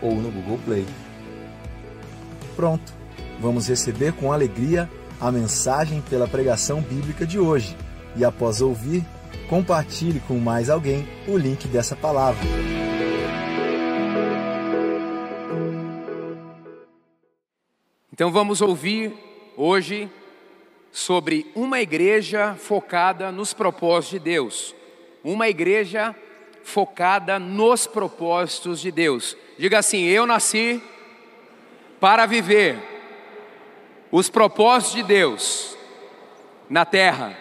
ou no Google Play. Pronto, vamos receber com alegria a mensagem pela pregação bíblica de hoje. E após ouvir, compartilhe com mais alguém o link dessa palavra. Então vamos ouvir hoje sobre uma igreja focada nos propósitos de Deus. Uma igreja focada nos propósitos de Deus. Diga assim: Eu nasci para viver os propósitos de Deus na terra.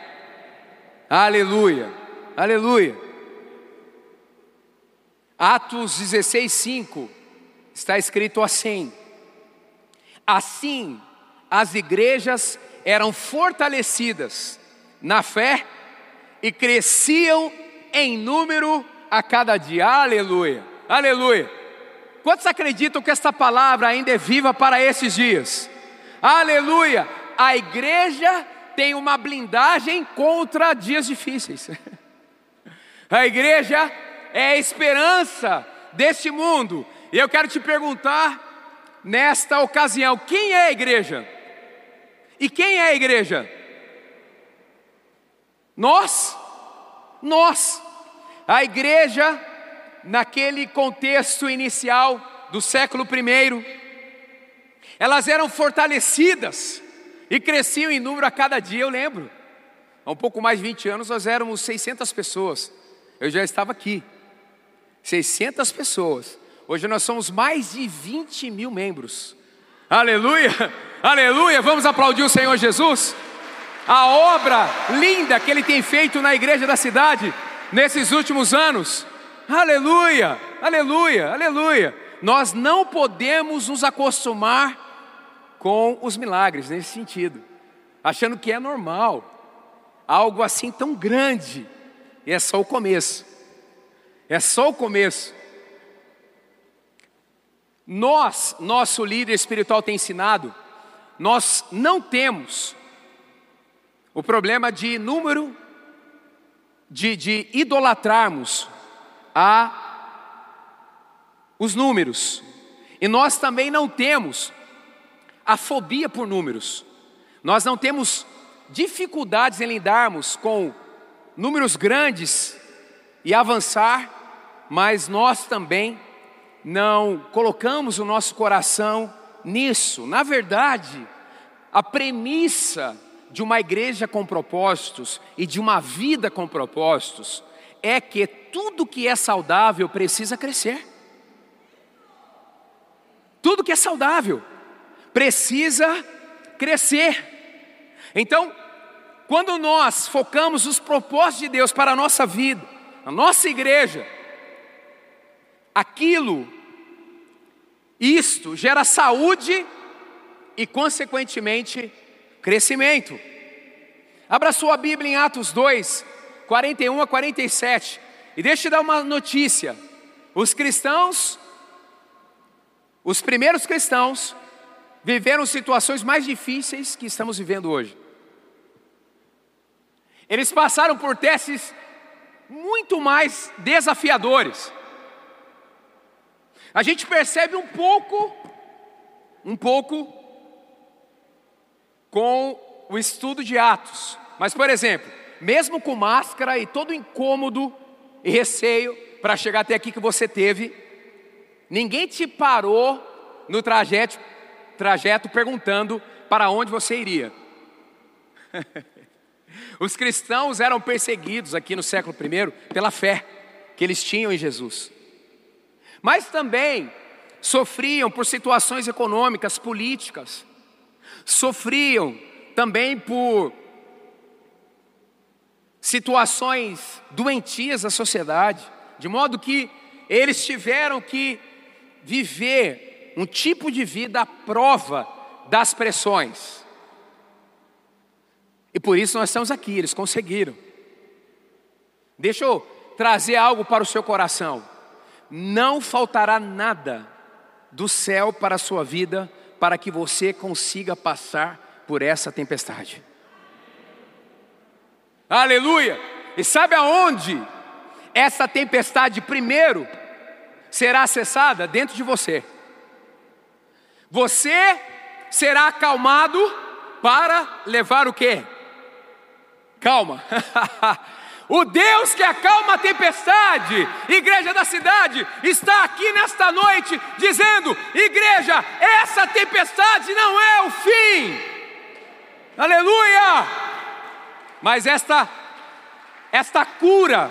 Aleluia, aleluia. Atos 16, 5 está escrito assim: Assim, as igrejas eram fortalecidas na fé e cresciam em número a cada dia. Aleluia, aleluia. Quantos acreditam que esta palavra ainda é viva para esses dias? Aleluia! A igreja tem uma blindagem contra dias difíceis. A igreja é a esperança deste mundo. E eu quero te perguntar, nesta ocasião, quem é a igreja? E quem é a igreja? Nós, nós. A igreja, naquele contexto inicial do século I, elas eram fortalecidas e cresciam em número a cada dia, eu lembro. Há um pouco mais de 20 anos nós éramos 600 pessoas. Eu já estava aqui. 600 pessoas. Hoje nós somos mais de 20 mil membros. Aleluia, aleluia. Vamos aplaudir o Senhor Jesus. A obra linda que Ele tem feito na igreja da cidade nesses últimos anos. Aleluia, aleluia, aleluia. Nós não podemos nos acostumar com os milagres nesse sentido, achando que é normal, algo assim tão grande, e é só o começo, é só o começo. Nós, nosso líder espiritual tem ensinado, nós não temos o problema de número, de, de idolatrarmos a os números, e nós também não temos a fobia por números. Nós não temos dificuldades em lidarmos com números grandes e avançar, mas nós também não colocamos o nosso coração nisso. Na verdade, a premissa de uma igreja com propósitos e de uma vida com propósitos é que tudo que é saudável precisa crescer. Tudo que é saudável precisa crescer. Então, quando nós focamos os propósitos de Deus para a nossa vida, a nossa igreja, aquilo, isto gera saúde e, consequentemente, crescimento. Abra sua Bíblia em Atos 2, 41 a 47, e deixe eu dar uma notícia: os cristãos, os primeiros cristãos, viveram situações mais difíceis que estamos vivendo hoje. Eles passaram por testes muito mais desafiadores. A gente percebe um pouco, um pouco, com o estudo de Atos. Mas, por exemplo, mesmo com máscara e todo incômodo e receio para chegar até aqui que você teve, ninguém te parou no trajeto trajeto perguntando para onde você iria. Os cristãos eram perseguidos aqui no século I pela fé que eles tinham em Jesus. Mas também sofriam por situações econômicas, políticas, sofriam também por situações doentias da sociedade, de modo que eles tiveram que viver um tipo de vida à prova das pressões. E por isso nós estamos aqui, eles conseguiram. Deixa eu trazer algo para o seu coração. Não faltará nada do céu para a sua vida para que você consiga passar por essa tempestade. Aleluia! E sabe aonde essa tempestade primeiro será cessada? Dentro de você. Você será acalmado para levar o quê? Calma. O Deus que acalma a tempestade, igreja da cidade, está aqui nesta noite dizendo: igreja, essa tempestade não é o fim, aleluia, mas esta, esta cura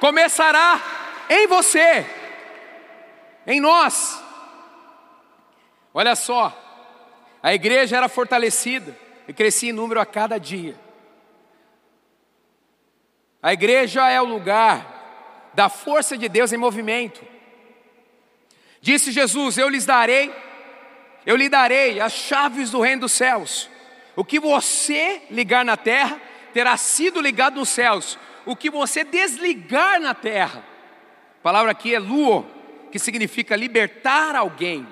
começará em você, em nós. Olha só, a igreja era fortalecida e crescia em número a cada dia. A igreja é o lugar da força de Deus em movimento. Disse Jesus: Eu lhes darei, eu lhe darei as chaves do reino dos céus. O que você ligar na terra terá sido ligado nos céus. O que você desligar na terra, a palavra aqui é luo, que significa libertar alguém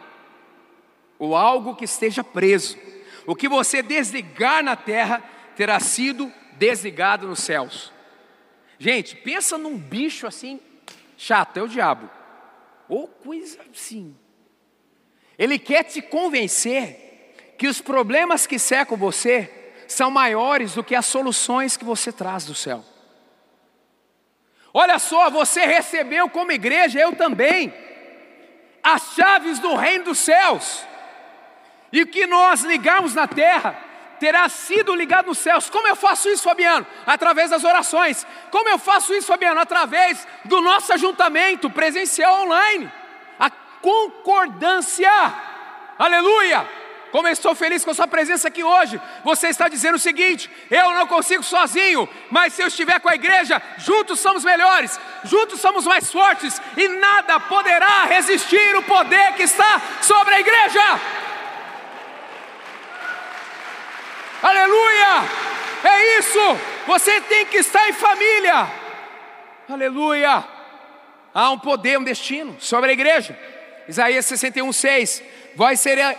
ou algo que esteja preso. O que você desligar na terra terá sido desligado nos céus. Gente, pensa num bicho assim, chato, é o diabo. Ou coisa assim. Ele quer te convencer que os problemas que secam você são maiores do que as soluções que você traz do céu. Olha só, você recebeu como igreja, eu também, as chaves do reino dos céus. E o que nós ligamos na terra terá sido ligado nos céus. Como eu faço isso, Fabiano? Através das orações. Como eu faço isso, Fabiano? Através do nosso ajuntamento presencial online. A concordância. Aleluia! Como eu estou feliz com a sua presença aqui hoje. Você está dizendo o seguinte: eu não consigo sozinho, mas se eu estiver com a igreja, juntos somos melhores, juntos somos mais fortes, e nada poderá resistir o poder que está sobre a igreja. Aleluia! É isso! Você tem que estar em família. Aleluia! Há um poder, um destino sobre a igreja. Isaías 61, 6. Vós sereis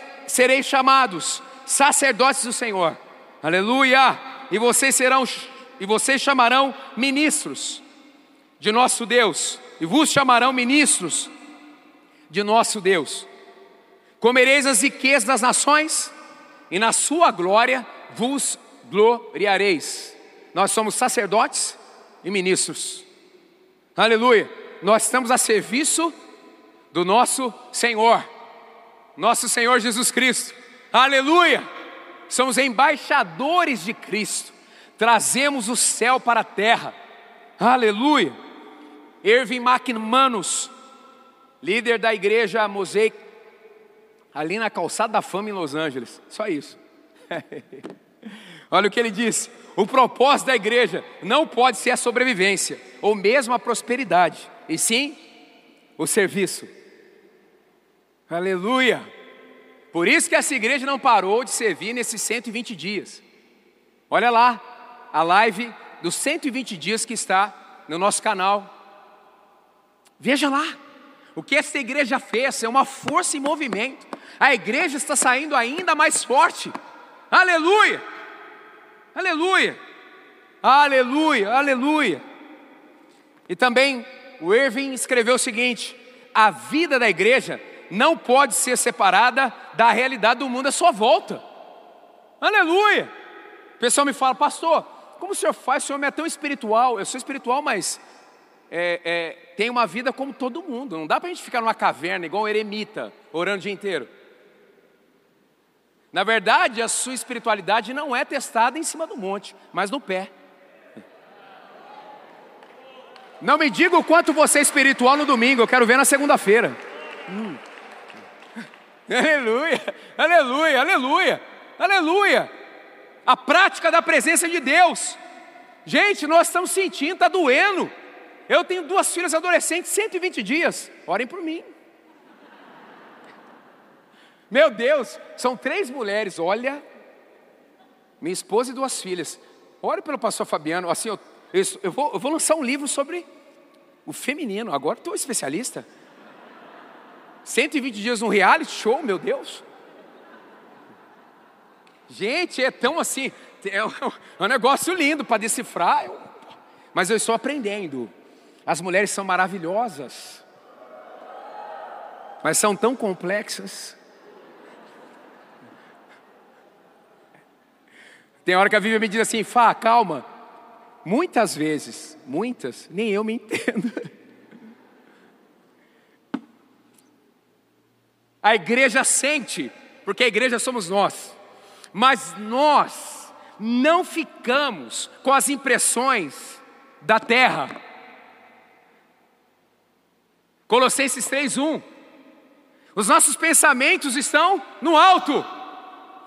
chamados sacerdotes do Senhor. Aleluia! E vocês serão e vocês chamarão ministros de nosso Deus, e vos chamarão ministros de nosso Deus. Comereis as riquezas das nações, e na sua glória vos gloriareis. Nós somos sacerdotes e ministros. Aleluia. Nós estamos a serviço do nosso Senhor, nosso Senhor Jesus Cristo. Aleluia. Somos embaixadores de Cristo. Trazemos o céu para a terra. Aleluia. Irving McManus, líder da igreja Mosaic, ali na calçada da fama em Los Angeles. Só isso. Olha o que ele diz: o propósito da igreja não pode ser a sobrevivência ou mesmo a prosperidade, e sim o serviço. Aleluia! Por isso que essa igreja não parou de servir nesses 120 dias. Olha lá a live dos 120 dias que está no nosso canal. Veja lá. O que essa igreja fez é uma força em movimento. A igreja está saindo ainda mais forte. Aleluia! Aleluia! Aleluia! Aleluia! E também o Irving escreveu o seguinte: a vida da igreja não pode ser separada da realidade do mundo à sua volta. Aleluia! O pessoal me fala, pastor, como o senhor faz? O senhor é tão espiritual. Eu sou espiritual, mas é, é, tem uma vida como todo mundo. Não dá para a gente ficar numa caverna igual um eremita, orando o dia inteiro. Na verdade, a sua espiritualidade não é testada em cima do monte, mas no pé. Não me diga o quanto você é espiritual no domingo, eu quero ver na segunda-feira. Hum. Aleluia, aleluia, aleluia, aleluia. A prática da presença de Deus. Gente, nós estamos sentindo, está doendo. Eu tenho duas filhas adolescentes, 120 dias. Orem por mim. Meu Deus, são três mulheres, olha, minha esposa e duas filhas. Ore pelo pastor Fabiano, assim, eu, eu, vou, eu vou lançar um livro sobre o feminino, agora estou especialista. 120 dias no reality show, meu Deus. Gente, é tão assim, é um, é negócio lindo para decifrar, mas eu estou aprendendo. As mulheres são maravilhosas, mas são tão complexas. Tem hora que a Bíblia me diz assim, Fá, calma. Muitas vezes, muitas, nem eu me entendo. A igreja sente, porque a igreja somos nós, mas nós não ficamos com as impressões da terra. Colossenses 3:1. Os nossos pensamentos estão no alto.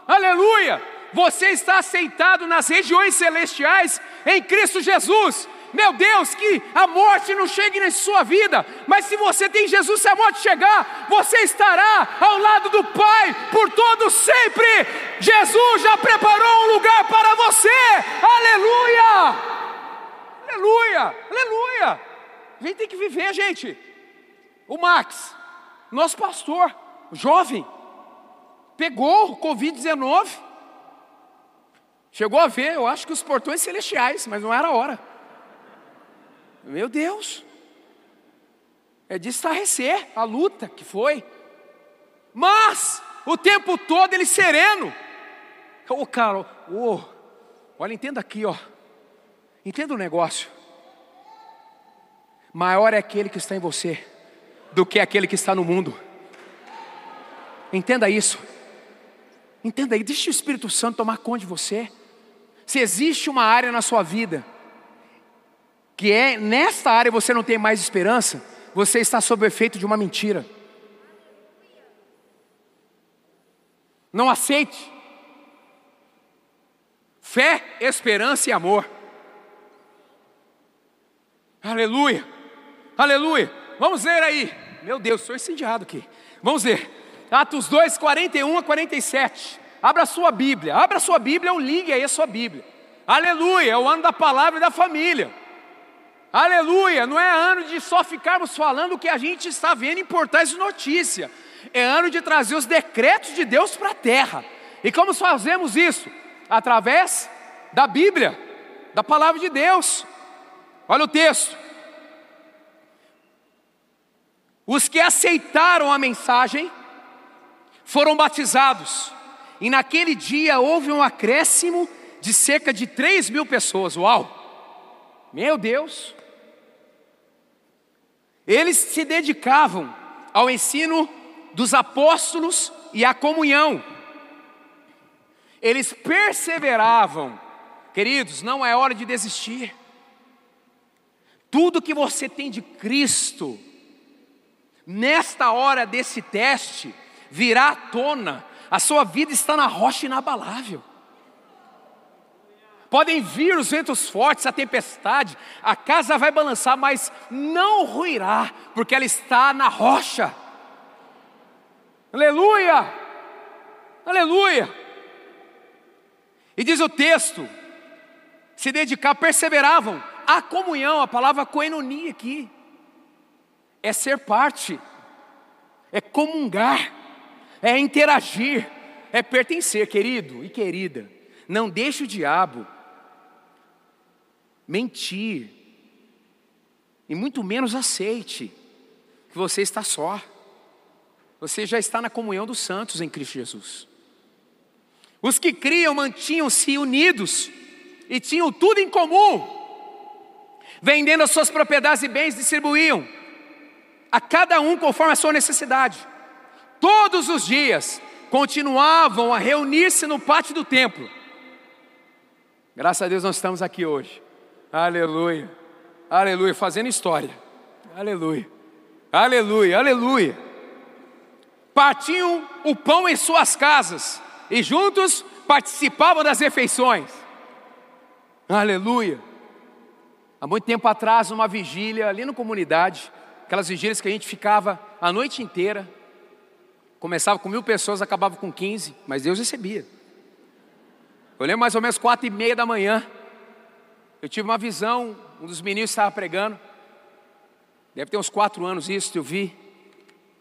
Aleluia! Você está aceitado nas regiões celestiais em Cristo Jesus. Meu Deus, que a morte não chegue na sua vida, mas se você tem Jesus, se a morte chegar, você estará ao lado do Pai por todo sempre. Jesus já preparou um lugar para você. Aleluia! Aleluia! Aleluia! A gente tem que viver, gente. O Max, nosso pastor, jovem, pegou o Covid-19, chegou a ver, eu acho que os portões celestiais, mas não era a hora. Meu Deus, é de estarrecer a luta que foi, mas o tempo todo ele sereno. Ô oh, cara, oh, olha, entenda aqui, ó, entenda o negócio. Maior é aquele que está em você do que aquele que está no mundo. Entenda isso. Entenda aí, deixe o Espírito Santo tomar conta de você. Se existe uma área na sua vida que é nesta área você não tem mais esperança, você está sob o efeito de uma mentira. Não aceite. Fé, esperança e amor. Aleluia. Aleluia. Vamos ler aí. Meu Deus, estou incendiado aqui. Vamos ler. Atos 2, 41 a 47. Abra a sua Bíblia. Abra a sua Bíblia ou ligue aí a sua Bíblia. Aleluia. É o ano da palavra e da família. Aleluia! Não é ano de só ficarmos falando o que a gente está vendo em portais de notícia. É ano de trazer os decretos de Deus para a terra. E como fazemos isso? Através da Bíblia, da palavra de Deus. Olha o texto. Os que aceitaram a mensagem foram batizados, e naquele dia houve um acréscimo de cerca de 3 mil pessoas. Uau! Meu Deus! Eles se dedicavam ao ensino dos apóstolos e à comunhão. Eles perseveravam. Queridos, não é hora de desistir. Tudo que você tem de Cristo, nesta hora desse teste, virá à tona. A sua vida está na rocha inabalável. Podem vir os ventos fortes, a tempestade, a casa vai balançar, mas não ruirá, porque ela está na rocha. Aleluia! Aleluia! E diz o texto: se dedicar, perseveravam à comunhão, a palavra coenonia aqui, é ser parte, é comungar, é interagir, é pertencer, querido e querida. Não deixe o diabo mentir, e muito menos aceite que você está só. Você já está na comunhão dos santos em Cristo Jesus. Os que criam mantinham-se unidos e tinham tudo em comum. Vendendo as suas propriedades e bens, distribuíam a cada um conforme a sua necessidade. Todos os dias continuavam a reunir-se no pátio do templo. Graças a Deus nós estamos aqui hoje. Aleluia. Aleluia. Fazendo história. Aleluia. Aleluia. Aleluia. Partiam o pão em suas casas e juntos participavam das refeições. Aleluia. Há muito tempo atrás, uma vigília ali na comunidade, aquelas vigílias que a gente ficava a noite inteira. Começava com mil pessoas, acabava com 15, mas Deus recebia. Eu lembro mais ou menos quatro e meia da manhã. Eu tive uma visão, um dos meninos estava pregando. Deve ter uns quatro anos isso, eu vi.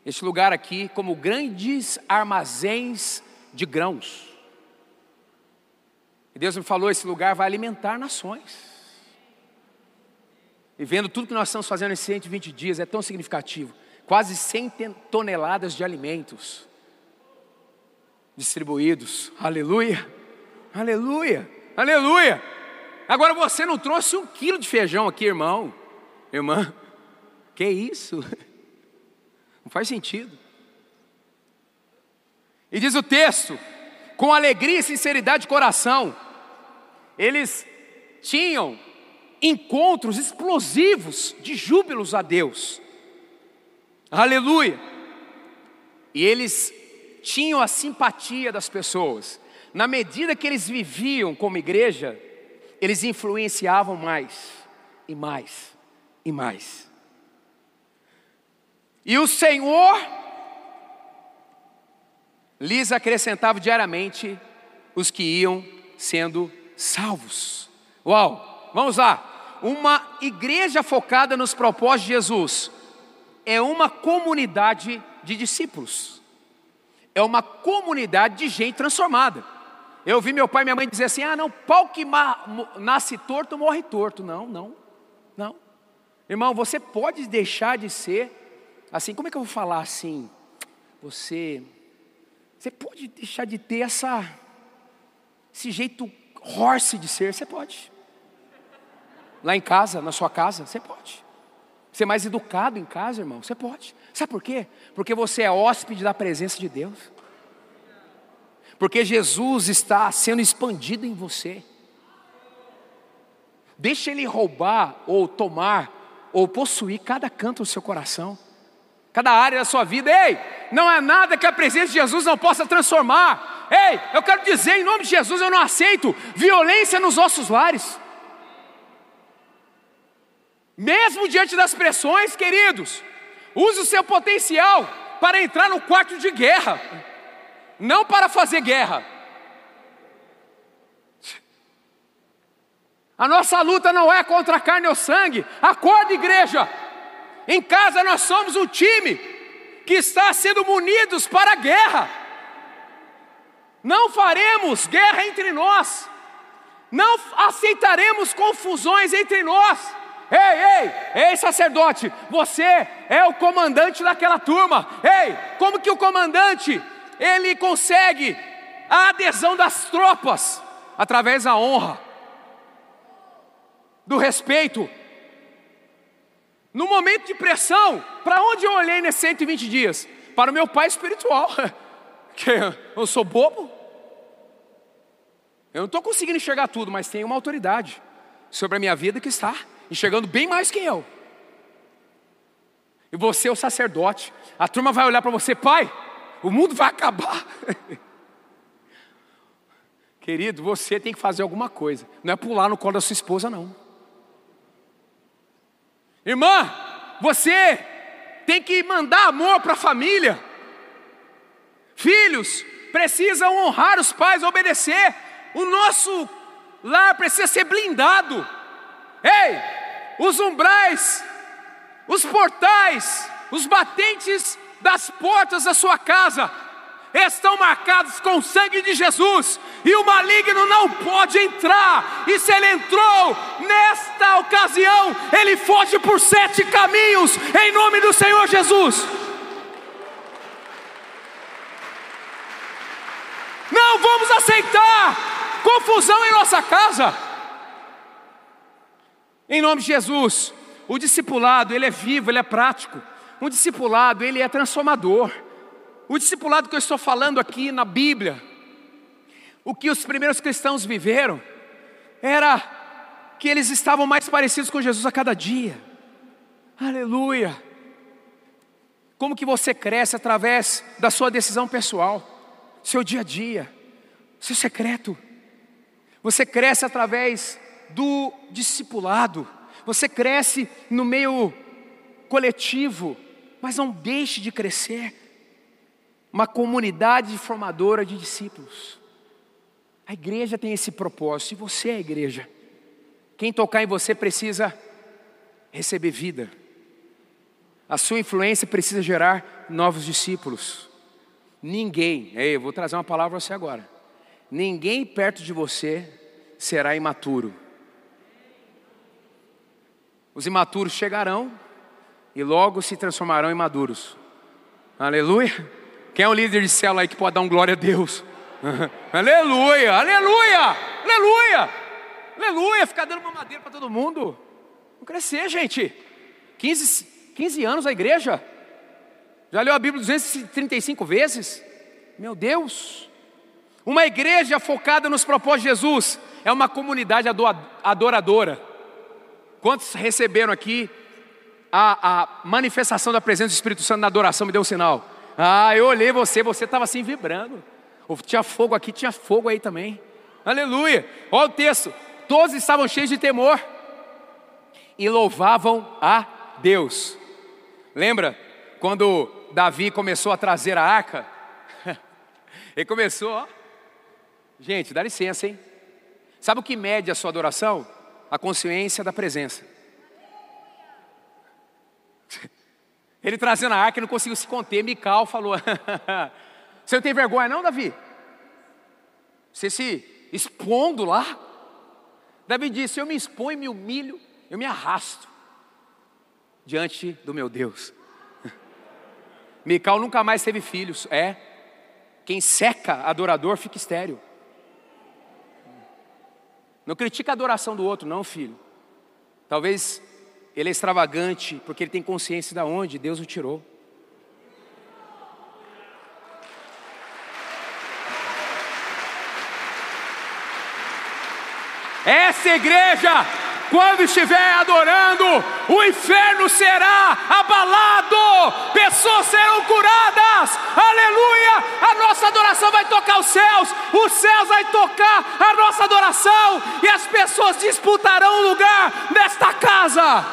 Este lugar aqui como grandes armazéns de grãos. E Deus me falou: esse lugar vai alimentar nações. E vendo tudo que nós estamos fazendo nesses 120 dias, é tão significativo. Quase 100 toneladas de alimentos distribuídos. Aleluia, aleluia, aleluia. Agora você não trouxe um quilo de feijão aqui, irmão, irmã. Que isso? Não faz sentido. E diz o texto: com alegria e sinceridade de coração, eles tinham encontros explosivos de júbilos a Deus. Aleluia! E eles tinham a simpatia das pessoas. Na medida que eles viviam como igreja, eles influenciavam mais e mais e mais. E o Senhor lhes acrescentava diariamente os que iam sendo salvos. Uau! Vamos lá uma igreja focada nos propósitos de Jesus é uma comunidade de discípulos, é uma comunidade de gente transformada. Eu vi meu pai e minha mãe dizer assim: ah, não, pau que nasce torto morre torto. Não, não, não. Irmão, você pode deixar de ser assim, como é que eu vou falar assim? Você, você pode deixar de ter essa, esse jeito horse de ser, você pode. Lá em casa, na sua casa, você pode. Ser mais educado em casa, irmão, você pode. Sabe por quê? Porque você é hóspede da presença de Deus. Porque Jesus está sendo expandido em você. Deixa Ele roubar, ou tomar, ou possuir cada canto do seu coração, cada área da sua vida. Ei, não é nada que a presença de Jesus não possa transformar. Ei, eu quero dizer em nome de Jesus, eu não aceito violência nos nossos lares. Mesmo diante das pressões, queridos, use o seu potencial para entrar no quarto de guerra, não para fazer guerra. A nossa luta não é contra a carne ou sangue. Acorda, igreja. Em casa nós somos um time que está sendo munidos para a guerra. Não faremos guerra entre nós. Não aceitaremos confusões entre nós. Ei, ei, ei, sacerdote, você é o comandante daquela turma. Ei, como que o comandante ele consegue a adesão das tropas através da honra, do respeito. No momento de pressão, para onde eu olhei nesses 120 dias? Para o meu pai espiritual. Que eu sou bobo? Eu não estou conseguindo enxergar tudo, mas tem uma autoridade sobre a minha vida que está enxergando bem mais que eu. E você é o sacerdote. A turma vai olhar para você, pai, o mundo vai acabar. Querido, você tem que fazer alguma coisa. Não é pular no colo da sua esposa, não. Irmã, você tem que mandar amor para a família. Filhos precisam honrar os pais, obedecer. O nosso lar precisa ser blindado. Ei, os umbrais, os portais, os batentes das portas da sua casa estão marcados com o sangue de Jesus, e o maligno não pode entrar, e se ele entrou nesta ocasião, ele foge por sete caminhos, em nome do Senhor Jesus. Não vamos aceitar confusão em nossa casa. Em nome de Jesus, o discipulado, ele é vivo, ele é prático. O discipulado, ele é transformador. O discipulado que eu estou falando aqui na Bíblia, o que os primeiros cristãos viveram, era que eles estavam mais parecidos com Jesus a cada dia. Aleluia! Como que você cresce através da sua decisão pessoal, seu dia a dia, seu secreto. Você cresce através do discipulado. Você cresce no meio coletivo, mas não deixe de crescer uma comunidade formadora de discípulos. A igreja tem esse propósito, e você é a igreja. Quem tocar em você precisa receber vida. A sua influência precisa gerar novos discípulos. Ninguém, ei, eu vou trazer uma palavra para você agora. Ninguém perto de você será imaturo. Os imaturos chegarão e logo se transformarão em maduros. Aleluia. Quem é o líder de célula aí que pode dar um glória a Deus? aleluia, aleluia, aleluia, aleluia. Ficar dando uma madeira para todo mundo. Vamos crescer, gente. 15, 15 anos a igreja. Já leu a Bíblia 235 vezes? Meu Deus. Uma igreja focada nos propósitos de Jesus é uma comunidade adoradora. Quantos receberam aqui a, a manifestação da presença do Espírito Santo na adoração? Me deu um sinal. Ah, eu olhei você, você estava assim vibrando. Tinha fogo aqui, tinha fogo aí também. Aleluia. Olha o texto. Todos estavam cheios de temor e louvavam a Deus. Lembra quando Davi começou a trazer a arca? Ele começou, ó. Gente, dá licença, hein? Sabe o que mede a sua adoração? A consciência da presença. Ele trazendo a arca não conseguiu se conter. Mical falou: Você não tem vergonha, não, Davi? Você se expondo lá? Davi disse: Eu me exponho, me humilho, eu me arrasto diante do meu Deus. Mical nunca mais teve filhos. É. Quem seca adorador fica estéreo. Não critica a adoração do outro, não, filho. Talvez ele é extravagante porque ele tem consciência de onde Deus o tirou. Essa igreja quando estiver adorando, o inferno será abalado, pessoas serão curadas, aleluia. A nossa adoração vai tocar os céus, os céus vai tocar a nossa adoração, e as pessoas disputarão o lugar nesta casa.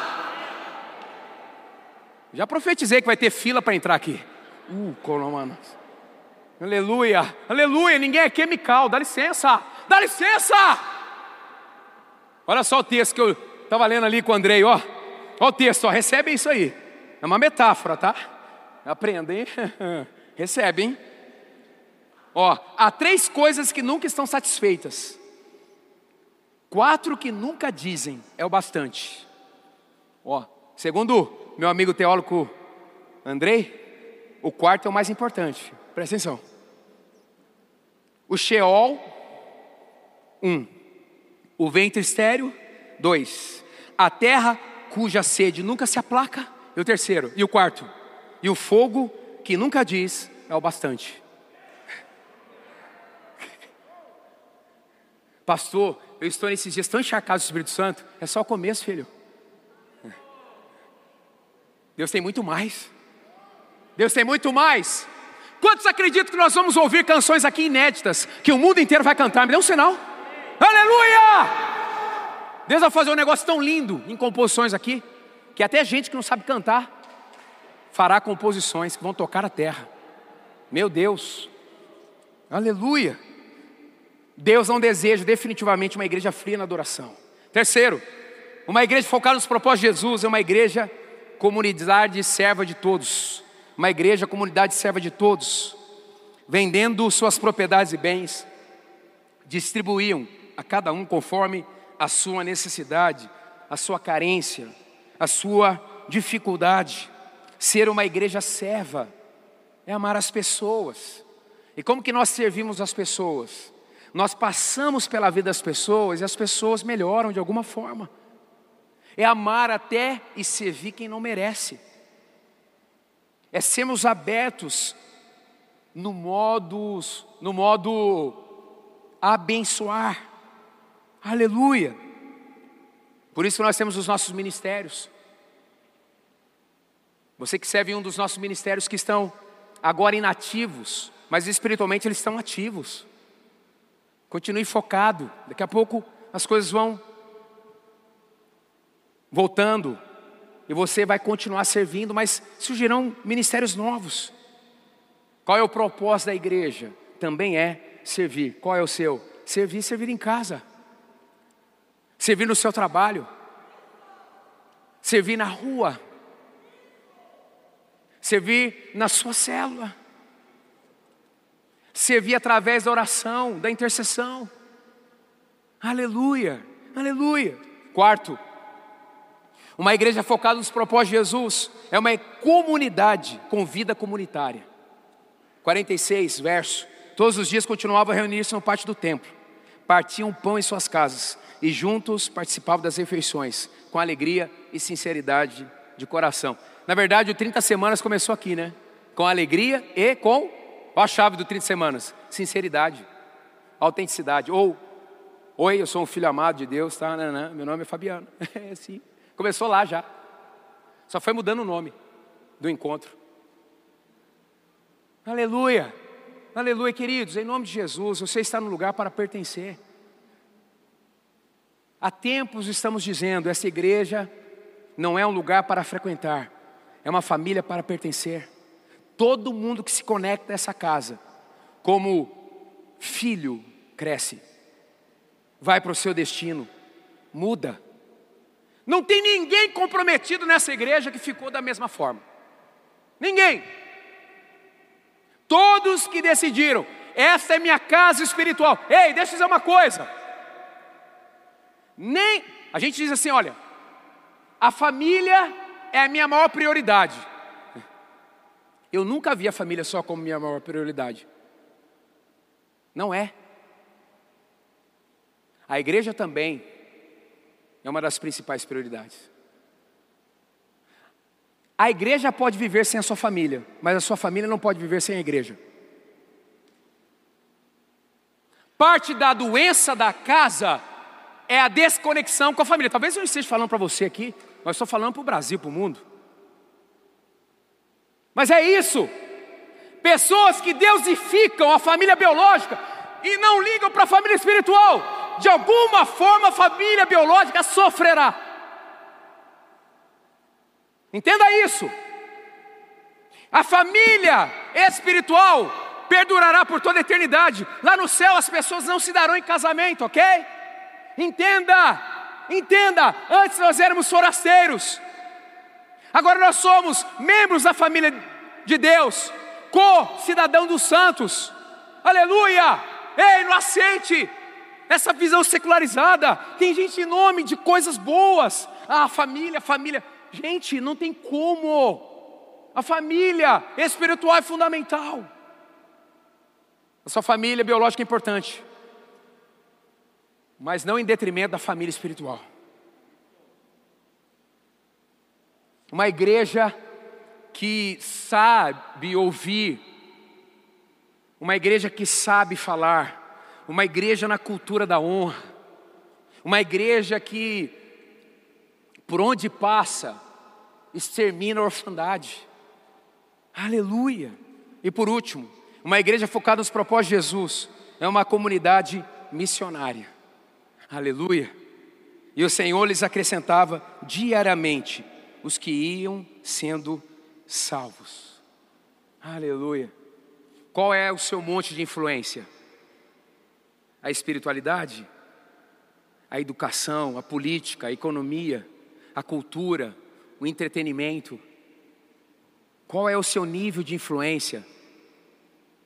Já profetizei que vai ter fila para entrar aqui. Uh, colomanas. Aleluia, aleluia. Ninguém é chemical, dá licença, dá licença. Olha só o texto que eu estava lendo ali com o Andrei, ó. Olha o texto, ó, recebe isso aí. É uma metáfora, tá? Aprenda, hein? recebe, hein? Ó, há três coisas que nunca estão satisfeitas. Quatro que nunca dizem é o bastante. Ó, segundo meu amigo teólogo Andrei, o quarto é o mais importante. Presta atenção. O Sheol, um o ventre estéreo, dois, a terra cuja sede nunca se aplaca, e o terceiro, e o quarto, e o fogo que nunca diz é o bastante. Pastor, eu estou nesses dias tão encharcado do Espírito Santo, é só o começo, filho. Deus tem muito mais. Deus tem muito mais. Quantos acreditam que nós vamos ouvir canções aqui inéditas, que o mundo inteiro vai cantar? Me dê um sinal. Aleluia! Deus vai fazer um negócio tão lindo em composições aqui, que até gente que não sabe cantar fará composições que vão tocar a terra. Meu Deus, aleluia! Deus não deseja definitivamente uma igreja fria na adoração. Terceiro, uma igreja focada nos propósitos de Jesus é uma igreja comunidade serva de todos. Uma igreja comunidade serva de todos, vendendo suas propriedades e bens, distribuíam a cada um conforme a sua necessidade, a sua carência, a sua dificuldade. Ser uma igreja serva é amar as pessoas. E como que nós servimos as pessoas? Nós passamos pela vida das pessoas e as pessoas melhoram de alguma forma. É amar até e servir quem não merece. É sermos abertos no modo, no modo abençoar. Aleluia. Por isso que nós temos os nossos ministérios. Você que serve em um dos nossos ministérios que estão agora inativos, mas espiritualmente eles estão ativos. Continue focado. Daqui a pouco as coisas vão voltando e você vai continuar servindo, mas surgirão ministérios novos. Qual é o propósito da igreja? Também é servir. Qual é o seu? Servir, servir em casa. Servir no seu trabalho. Servir na rua. Servir na sua célula. Servir através da oração, da intercessão. Aleluia, aleluia. Quarto, uma igreja focada nos propósitos de Jesus é uma comunidade com vida comunitária. 46, verso. Todos os dias continuavam a reunir-se no pátio do templo, partiam pão em suas casas e juntos participavam das refeições, com alegria e sinceridade de coração. Na verdade, o 30 semanas começou aqui, né? Com alegria e com, ó a chave do 30 semanas, sinceridade, autenticidade. Ou, oi, eu sou um filho amado de Deus, tá? Não, não, meu nome é Fabiano. É assim. Começou lá já. Só foi mudando o nome do encontro. Aleluia. Aleluia, queridos. Em nome de Jesus, você está no lugar para pertencer. Há tempos estamos dizendo: essa igreja não é um lugar para frequentar, é uma família para pertencer. Todo mundo que se conecta a essa casa, como filho, cresce, vai para o seu destino, muda não tem ninguém comprometido nessa igreja que ficou da mesma forma. Ninguém. Todos que decidiram, essa é minha casa espiritual. Ei, deixa eu dizer uma coisa. Nem, a gente diz assim, olha, a família é a minha maior prioridade. Eu nunca vi a família só como minha maior prioridade. Não é. A igreja também é uma das principais prioridades. A igreja pode viver sem a sua família, mas a sua família não pode viver sem a igreja. Parte da doença da casa é a desconexão com a família. Talvez eu esteja falando para você aqui, mas estou falando para o Brasil, para o mundo. Mas é isso. Pessoas que deusificam a família biológica e não ligam para a família espiritual de alguma forma a família biológica sofrerá. Entenda isso. A família espiritual perdurará por toda a eternidade. Lá no céu as pessoas não se darão em casamento, ok? Entenda, entenda. Antes nós éramos forasteiros, agora nós somos membros da família de Deus, co-cidadão dos santos. Aleluia! Ei, não aceite essa visão secularizada. Tem gente em nome de coisas boas. Ah, família, família. Gente, não tem como. A família espiritual é fundamental. A sua família biológica é importante, mas não em detrimento da família espiritual. Uma igreja que sabe ouvir, uma igreja que sabe falar, uma igreja na cultura da honra, uma igreja que, por onde passa, extermina a orfandade. Aleluia! E por último, uma igreja focada nos propósitos de Jesus, é uma comunidade missionária. Aleluia! E o Senhor lhes acrescentava diariamente os que iam sendo salvos. Aleluia! Qual é o seu monte de influência? a espiritualidade, a educação, a política, a economia, a cultura, o entretenimento? Qual é o seu nível de influência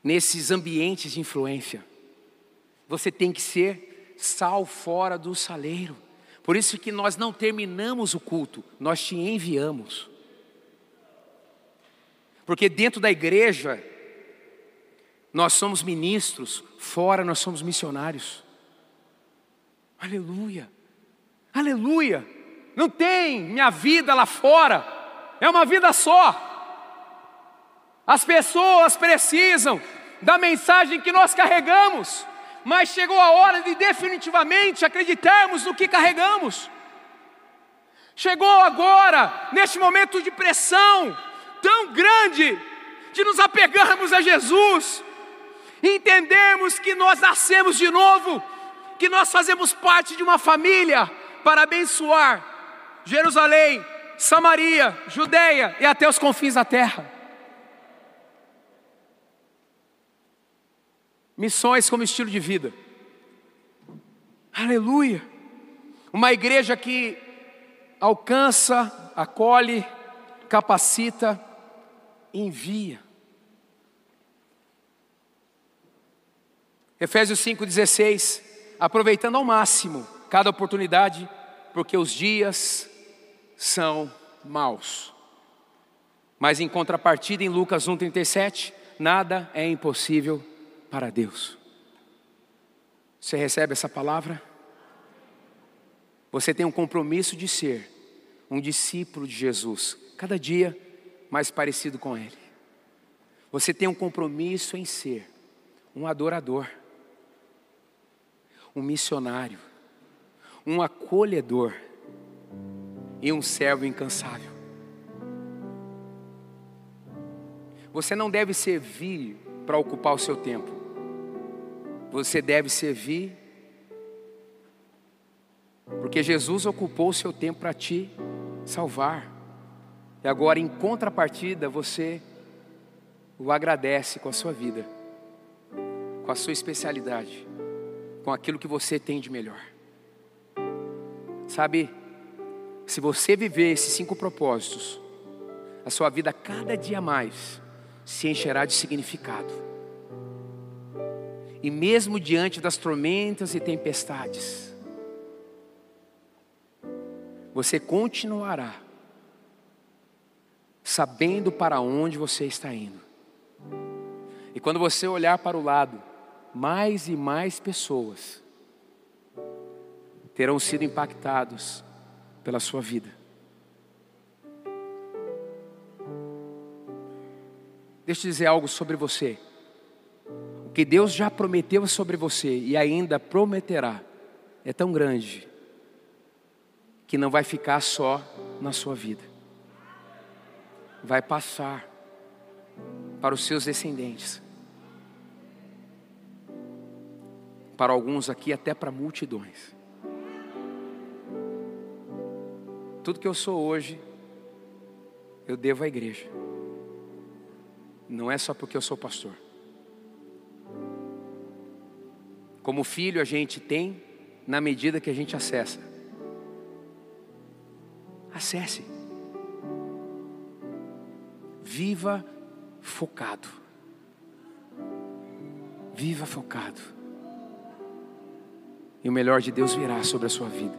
nesses ambientes de influência? Você tem que ser sal fora do saleiro. Por isso que nós não terminamos o culto, nós te enviamos. Porque dentro da igreja nós somos ministros, fora nós somos missionários. Aleluia, aleluia. Não tem minha vida lá fora, é uma vida só. As pessoas precisam da mensagem que nós carregamos, mas chegou a hora de definitivamente acreditarmos no que carregamos. Chegou agora, neste momento de pressão tão grande, de nos apegarmos a Jesus, entendemos que nós nascemos de novo, que nós fazemos parte de uma família para abençoar Jerusalém, Samaria, Judeia e até os confins da terra. Missões como estilo de vida. Aleluia. Uma igreja que alcança, acolhe, capacita, envia. Efésios 5,16, aproveitando ao máximo cada oportunidade, porque os dias são maus. Mas em contrapartida, em Lucas 1,37, nada é impossível para Deus. Você recebe essa palavra? Você tem um compromisso de ser um discípulo de Jesus, cada dia mais parecido com Ele. Você tem um compromisso em ser um adorador, um missionário, um acolhedor e um servo incansável. Você não deve servir para ocupar o seu tempo. Você deve servir, porque Jesus ocupou o seu tempo para te salvar. E agora, em contrapartida, você o agradece com a sua vida, com a sua especialidade, com aquilo que você tem de melhor. Sabe, se você viver esses cinco propósitos, a sua vida cada dia mais se encherá de significado e mesmo diante das tormentas e tempestades, você continuará sabendo para onde você está indo. E quando você olhar para o lado, mais e mais pessoas terão sido impactados pela sua vida. Deixa eu dizer algo sobre você que Deus já prometeu sobre você e ainda prometerá é tão grande que não vai ficar só na sua vida, vai passar para os seus descendentes, para alguns aqui, até para multidões. Tudo que eu sou hoje, eu devo à igreja, não é só porque eu sou pastor. Como filho, a gente tem na medida que a gente acessa. Acesse. Viva focado. Viva focado. E o melhor de Deus virá sobre a sua vida.